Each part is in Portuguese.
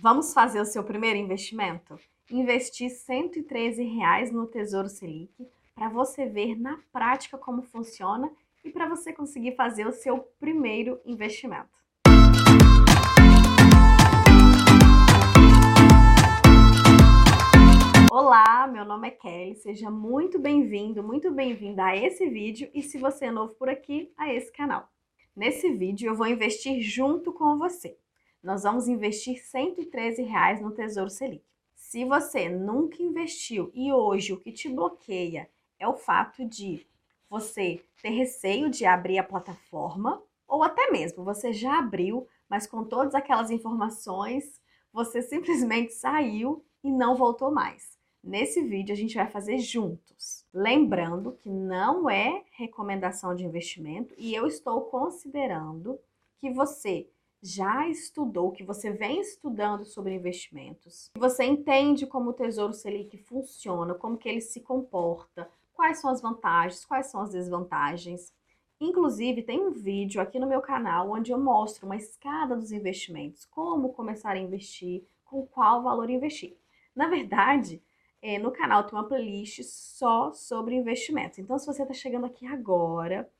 Vamos fazer o seu primeiro investimento? Investir 113 reais no Tesouro Selic para você ver na prática como funciona e para você conseguir fazer o seu primeiro investimento. Olá, meu nome é Kelly, seja muito bem-vindo, muito bem-vinda a esse vídeo e se você é novo por aqui, a esse canal. Nesse vídeo eu vou investir junto com você nós vamos investir 113 reais no Tesouro Selic. Se você nunca investiu e hoje o que te bloqueia é o fato de você ter receio de abrir a plataforma, ou até mesmo você já abriu, mas com todas aquelas informações, você simplesmente saiu e não voltou mais. Nesse vídeo a gente vai fazer juntos. Lembrando que não é recomendação de investimento e eu estou considerando que você já estudou, que você vem estudando sobre investimentos, que você entende como o Tesouro Selic funciona, como que ele se comporta, quais são as vantagens, quais são as desvantagens. Inclusive, tem um vídeo aqui no meu canal onde eu mostro uma escada dos investimentos, como começar a investir, com qual valor investir. Na verdade, é, no canal tem uma playlist só sobre investimentos. Então, se você está chegando aqui agora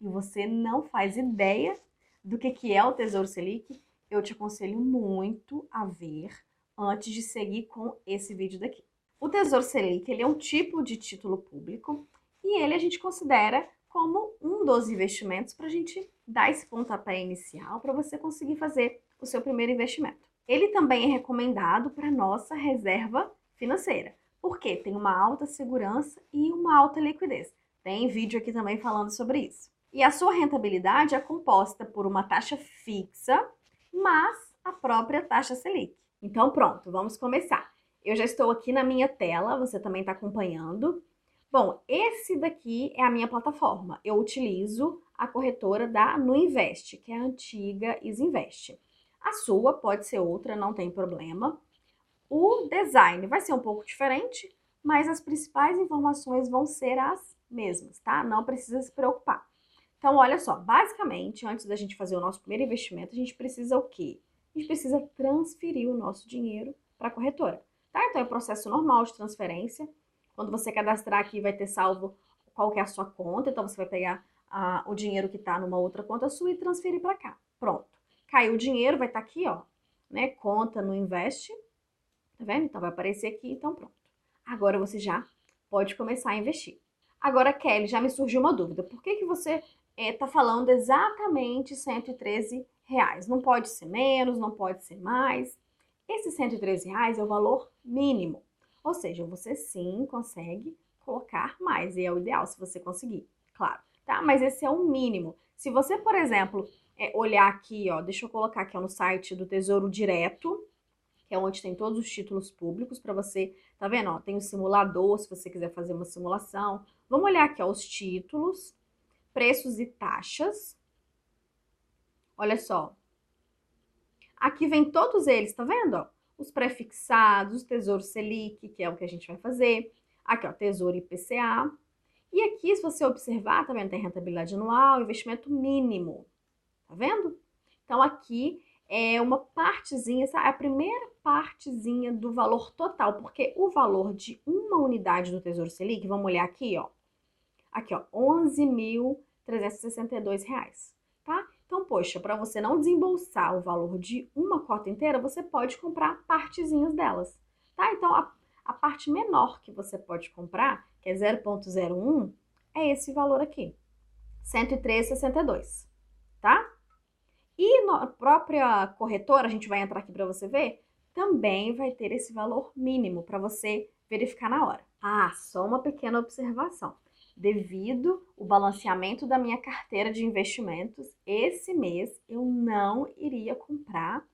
e você não faz ideia do que, que é o Tesouro Selic, eu te aconselho muito a ver antes de seguir com esse vídeo daqui. O Tesouro Selic ele é um tipo de título público e ele a gente considera como um dos investimentos para a gente dar esse pontapé inicial para você conseguir fazer o seu primeiro investimento. Ele também é recomendado para nossa reserva financeira, porque tem uma alta segurança e uma alta liquidez. Tem vídeo aqui também falando sobre isso. E a sua rentabilidade é composta por uma taxa fixa, mas a própria taxa Selic. Então, pronto, vamos começar. Eu já estou aqui na minha tela, você também está acompanhando. Bom, esse daqui é a minha plataforma. Eu utilizo a corretora da Nuinvest, que é a antiga Isinvest. A sua pode ser outra, não tem problema. O design vai ser um pouco diferente, mas as principais informações vão ser as mesmas, tá? Não precisa se preocupar. Então, olha só, basicamente, antes da gente fazer o nosso primeiro investimento, a gente precisa o quê? A gente precisa transferir o nosso dinheiro para a corretora, tá? Então, é o processo normal de transferência. Quando você cadastrar aqui, vai ter salvo qual que é a sua conta, então você vai pegar ah, o dinheiro que está numa outra conta sua e transferir para cá. Pronto. Caiu o dinheiro, vai estar tá aqui, ó, né? Conta no Invest, tá vendo? Então, vai aparecer aqui, então pronto. Agora você já pode começar a investir. Agora, Kelly, já me surgiu uma dúvida. Por que, que você está é, tá falando exatamente 113 reais. Não pode ser menos, não pode ser mais. Esse 113 reais é o valor mínimo. Ou seja, você sim consegue colocar mais, e é o ideal se você conseguir, claro, tá? Mas esse é o mínimo. Se você, por exemplo, é, olhar aqui, ó, deixa eu colocar aqui ó, no site do Tesouro Direto, que é onde tem todos os títulos públicos para você, tá vendo? Ó, tem o simulador, se você quiser fazer uma simulação. Vamos olhar aqui, ó, os títulos preços e taxas. Olha só. Aqui vem todos eles, tá vendo? Os prefixados, Tesouro Selic, que é o que a gente vai fazer. Aqui, ó, Tesouro IPCA. E aqui, se você observar, tá vendo? Tem rentabilidade anual, investimento mínimo. Tá vendo? Então, aqui é uma partezinha, essa é a primeira partezinha do valor total, porque o valor de uma unidade do Tesouro Selic, vamos olhar aqui, ó. Aqui, ó, 11 mil 362 reais, tá? Então, poxa, para você não desembolsar o valor de uma cota inteira, você pode comprar partezinhas delas, tá? Então, a, a parte menor que você pode comprar, que é 0,01, é esse valor aqui, 103,62, tá? E na própria corretora, a gente vai entrar aqui para você ver, também vai ter esse valor mínimo para você verificar na hora. Ah, só uma pequena observação devido o balanceamento da minha carteira de investimentos, esse mês eu não iria comprar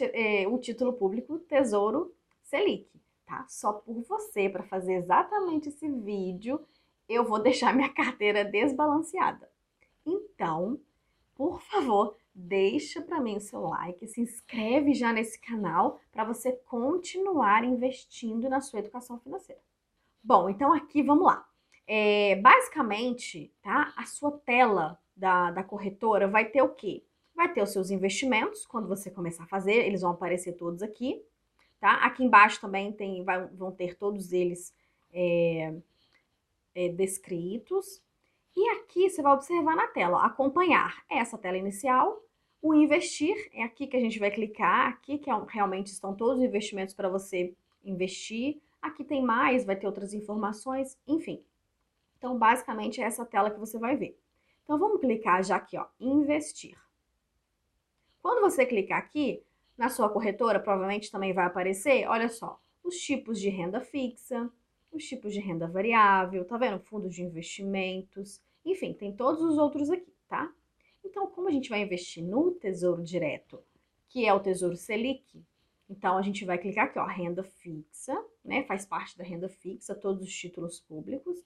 é, o título público Tesouro Selic, tá? Só por você, para fazer exatamente esse vídeo, eu vou deixar minha carteira desbalanceada. Então, por favor, deixa para mim o seu like, se inscreve já nesse canal para você continuar investindo na sua educação financeira. Bom, então aqui vamos lá. É, basicamente, tá? A sua tela da, da corretora vai ter o quê? vai ter os seus investimentos, quando você começar a fazer, eles vão aparecer todos aqui, tá? Aqui embaixo também tem, vai, vão ter todos eles é, é, descritos. E aqui você vai observar na tela, acompanhar essa tela inicial, o investir, é aqui que a gente vai clicar, aqui que é, realmente estão todos os investimentos para você investir. Aqui tem mais, vai ter outras informações, enfim. Então, basicamente, é essa tela que você vai ver. Então, vamos clicar já aqui, ó, investir. Quando você clicar aqui, na sua corretora, provavelmente também vai aparecer, olha só, os tipos de renda fixa, os tipos de renda variável, tá vendo? Fundos de investimentos, enfim, tem todos os outros aqui, tá? Então, como a gente vai investir no Tesouro Direto, que é o Tesouro Selic, então a gente vai clicar aqui, ó, renda fixa, né? Faz parte da renda fixa, todos os títulos públicos.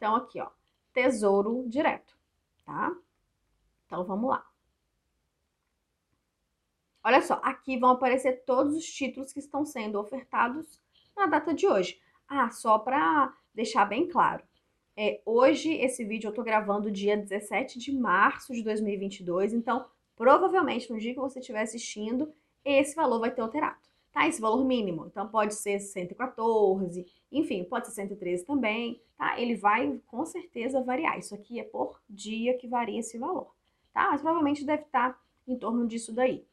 Então, aqui, ó, Tesouro Direto, tá? Então, vamos lá. Olha só, aqui vão aparecer todos os títulos que estão sendo ofertados na data de hoje. Ah, só para deixar bem claro. É, hoje, esse vídeo eu tô gravando dia 17 de março de 2022, então provavelmente no dia que você estiver assistindo, esse valor vai ter alterado, tá? Esse valor mínimo. Então pode ser 114, enfim, pode ser 113 também, tá? Ele vai com certeza variar. Isso aqui é por dia que varia esse valor, tá? Mas provavelmente deve estar em torno disso daí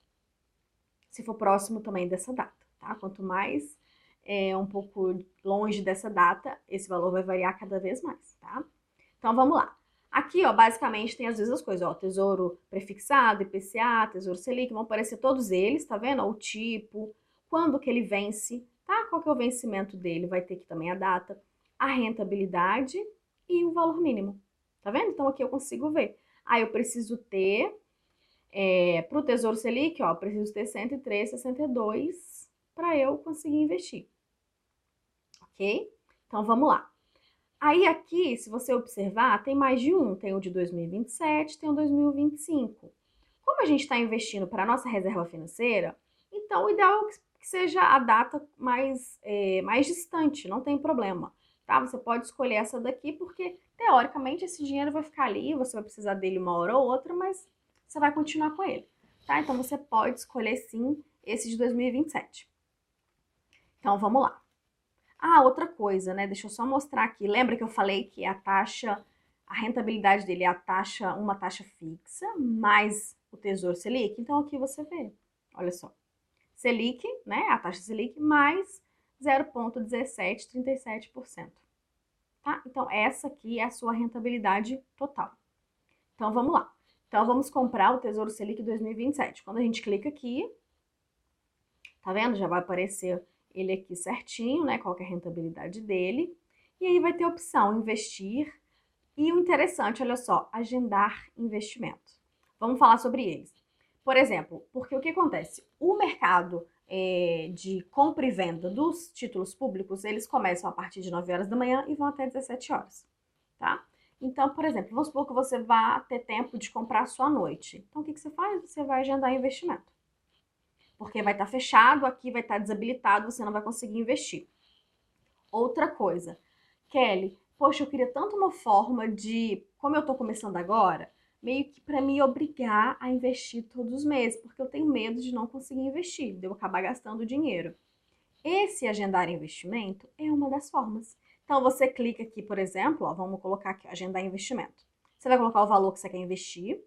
se for próximo também dessa data, tá? Quanto mais é, um pouco longe dessa data, esse valor vai variar cada vez mais, tá? Então vamos lá. Aqui, ó, basicamente tem as mesmas coisas, ó, tesouro prefixado, IPCA, tesouro Selic, vão aparecer todos eles, tá vendo? O tipo, quando que ele vence, tá? Qual que é o vencimento dele, vai ter aqui também a data, a rentabilidade e o valor mínimo, tá vendo? Então aqui eu consigo ver. Aí eu preciso ter é, para o Tesouro Selic, ó, preciso ter 103,62 para eu conseguir investir. Ok? Então vamos lá. Aí aqui, se você observar, tem mais de um. Tem o de 2027, tem o 2025. Como a gente está investindo para a nossa reserva financeira, então o ideal é que seja a data mais, é, mais distante, não tem problema. Tá? Você pode escolher essa daqui, porque teoricamente esse dinheiro vai ficar ali, você vai precisar dele uma hora ou outra, mas você vai continuar com ele, tá? Então você pode escolher sim esse de 2027. Então vamos lá. Ah, outra coisa, né? Deixa eu só mostrar aqui. Lembra que eu falei que a taxa, a rentabilidade dele é a taxa, uma taxa fixa, mais o Tesouro Selic? Então aqui você vê. Olha só. Selic, né? A taxa Selic mais 0,1737%. Tá? Então essa aqui é a sua rentabilidade total. Então vamos lá. Então, vamos comprar o Tesouro Selic 2027. Quando a gente clica aqui, tá vendo? Já vai aparecer ele aqui certinho, né? Qual é a rentabilidade dele. E aí vai ter a opção investir. E o interessante, olha só, agendar investimento. Vamos falar sobre eles. Por exemplo, porque o que acontece? O mercado é, de compra e venda dos títulos públicos, eles começam a partir de 9 horas da manhã e vão até 17 horas, tá? Então, por exemplo, vamos supor que você vá ter tempo de comprar só à noite. Então, o que, que você faz? Você vai agendar investimento. Porque vai estar tá fechado, aqui vai estar tá desabilitado, você não vai conseguir investir. Outra coisa, Kelly, poxa, eu queria tanto uma forma de, como eu estou começando agora, meio que para me obrigar a investir todos os meses, porque eu tenho medo de não conseguir investir, de eu acabar gastando dinheiro. Esse agendar investimento é uma das formas. Então, você clica aqui, por exemplo, ó, vamos colocar aqui, agendar investimento. Você vai colocar o valor que você quer investir,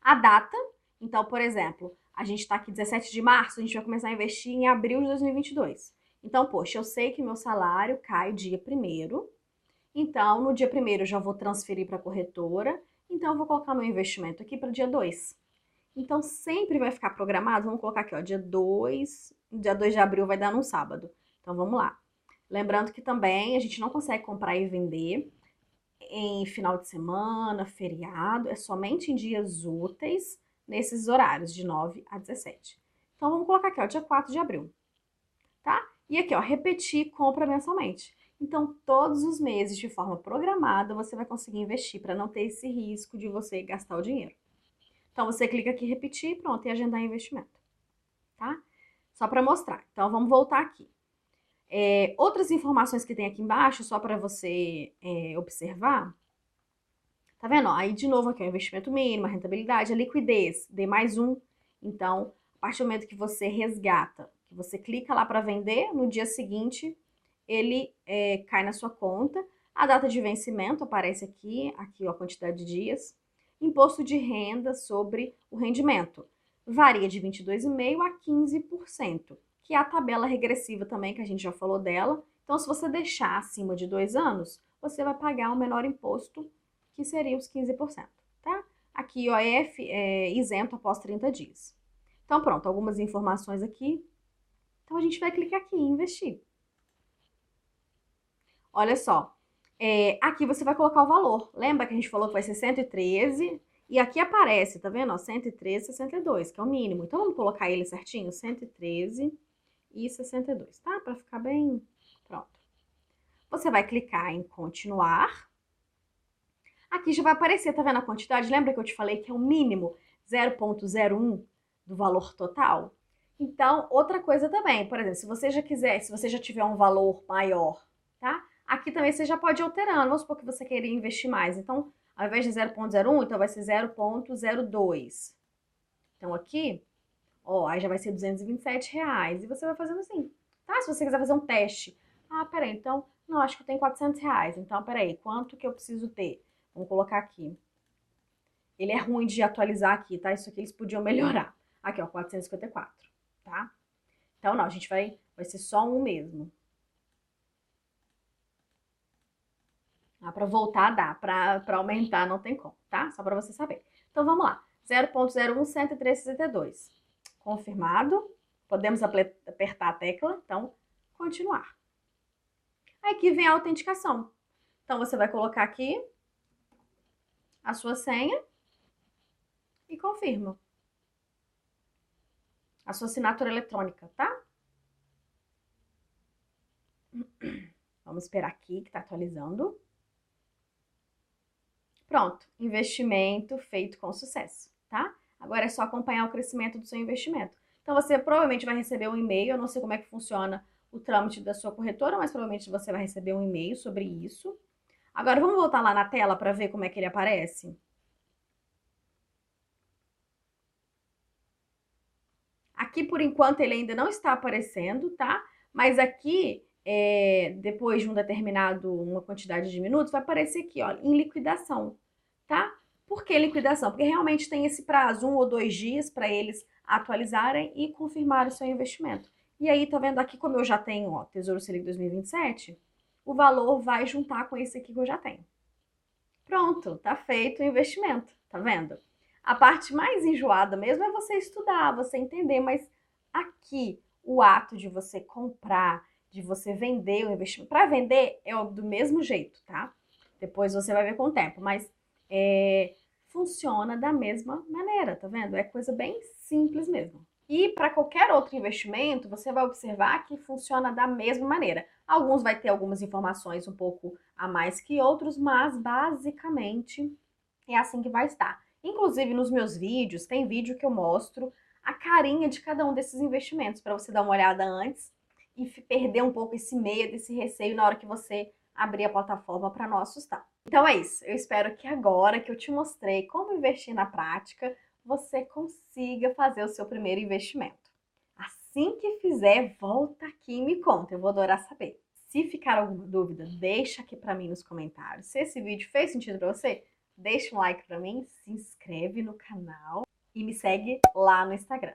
a data. Então, por exemplo, a gente está aqui 17 de março, a gente vai começar a investir em abril de 2022. Então, poxa, eu sei que meu salário cai dia 1 então, no dia 1 eu já vou transferir para a corretora, então eu vou colocar meu investimento aqui para dia 2. Então, sempre vai ficar programado, vamos colocar aqui, ó, dia 2, dia 2 de abril vai dar num sábado. Então, vamos lá. Lembrando que também a gente não consegue comprar e vender em final de semana, feriado, é somente em dias úteis, nesses horários, de 9 a 17. Então, vamos colocar aqui, ó, dia 4 de abril, tá? E aqui, ó, repetir compra mensalmente. Então, todos os meses, de forma programada, você vai conseguir investir para não ter esse risco de você gastar o dinheiro. Então, você clica aqui, repetir, pronto, e agendar investimento, tá? Só para mostrar. Então, vamos voltar aqui. É, outras informações que tem aqui embaixo, só para você é, observar. Tá vendo? Aí, de novo, aqui é o investimento mínimo, a rentabilidade, a liquidez, D mais um. Então, a partir do momento que você resgata, que você clica lá para vender, no dia seguinte ele é, cai na sua conta. A data de vencimento aparece aqui, aqui ó, a quantidade de dias. Imposto de renda sobre o rendimento. Varia de 22,5% a 15%, que é a tabela regressiva também, que a gente já falou dela. Então, se você deixar acima de dois anos, você vai pagar o um menor imposto, que seria os 15%, tá? Aqui, OF é isento após 30 dias. Então, pronto, algumas informações aqui. Então, a gente vai clicar aqui em investir. Olha só, é, aqui você vai colocar o valor. Lembra que a gente falou que vai ser 113? E aqui aparece, tá vendo? Ó, 113,62, que é o mínimo. Então, vamos colocar ele certinho? 113 e 62, tá? Para ficar bem pronto. Você vai clicar em continuar. Aqui já vai aparecer, tá vendo a quantidade? Lembra que eu te falei que é o mínimo 0,01 do valor total? Então, outra coisa também, por exemplo, se você já quiser, se você já tiver um valor maior? Aqui também você já pode ir alterando. Vamos supor que você queria investir mais. Então, ao invés de 0.01, então vai ser 0.02. Então, aqui, ó, aí já vai ser 227 reais. E você vai fazendo assim, tá? Se você quiser fazer um teste. Ah, peraí, então, não, acho que eu tenho 400 reais. Então, peraí, quanto que eu preciso ter? Vamos colocar aqui. Ele é ruim de atualizar aqui, tá? Isso aqui eles podiam melhorar. Aqui, ó, 454, tá? Então, não, a gente vai, vai ser só um mesmo. Dá para voltar, dar para aumentar não tem como, tá? Só para você saber. Então vamos lá. 0.01 103,62. Confirmado. Podemos apertar a tecla, então continuar. Aí aqui vem a autenticação. Então você vai colocar aqui a sua senha e confirma. A sua assinatura eletrônica, tá? Vamos esperar aqui que tá atualizando. Pronto, investimento feito com sucesso, tá? Agora é só acompanhar o crescimento do seu investimento. Então você provavelmente vai receber um e-mail, eu não sei como é que funciona o trâmite da sua corretora, mas provavelmente você vai receber um e-mail sobre isso. Agora vamos voltar lá na tela para ver como é que ele aparece. Aqui por enquanto ele ainda não está aparecendo, tá? Mas aqui é, depois de um determinado, uma quantidade de minutos, vai aparecer aqui, ó, em liquidação, tá? Por que liquidação? Porque realmente tem esse prazo, um ou dois dias, para eles atualizarem e confirmar o seu investimento. E aí, tá vendo aqui como eu já tenho, ó, Tesouro Selic 2027, o valor vai juntar com esse aqui que eu já tenho. Pronto, tá feito o investimento, tá vendo? A parte mais enjoada mesmo é você estudar, você entender, mas aqui o ato de você comprar, de você vender o investimento. Para vender é do mesmo jeito, tá? Depois você vai ver com o tempo, mas é, funciona da mesma maneira, tá vendo? É coisa bem simples mesmo. E para qualquer outro investimento, você vai observar que funciona da mesma maneira. Alguns vai ter algumas informações um pouco a mais que outros, mas basicamente é assim que vai estar. Inclusive nos meus vídeos, tem vídeo que eu mostro a carinha de cada um desses investimentos para você dar uma olhada antes e perder um pouco esse medo, esse receio na hora que você abrir a plataforma para não assustar. Então é isso. Eu espero que agora que eu te mostrei como investir na prática, você consiga fazer o seu primeiro investimento. Assim que fizer, volta aqui e me conta. Eu vou adorar saber. Se ficar alguma dúvida, deixa aqui para mim nos comentários. Se esse vídeo fez sentido para você, deixa um like para mim, se inscreve no canal e me segue lá no Instagram.